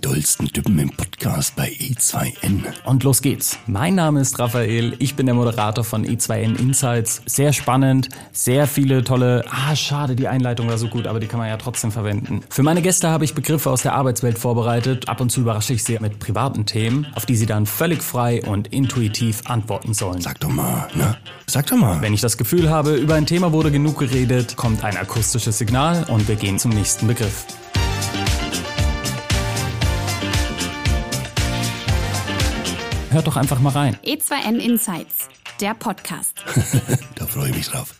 tollsten Typen im Podcast bei E2N. Und los geht's. Mein Name ist Raphael, ich bin der Moderator von E2N Insights. Sehr spannend, sehr viele tolle, ah schade, die Einleitung war so gut, aber die kann man ja trotzdem verwenden. Für meine Gäste habe ich Begriffe aus der Arbeitswelt vorbereitet. Ab und zu überrasche ich sie mit privaten Themen, auf die sie dann völlig frei und intuitiv antworten sollen. Sag doch mal, ne? Sag doch mal. Wenn ich das Gefühl habe, über ein Thema wurde genug geredet, kommt ein akustisches Signal und wir gehen zum nächsten Begriff. Hört doch einfach mal rein. E2N Insights, der Podcast. da freue ich mich drauf.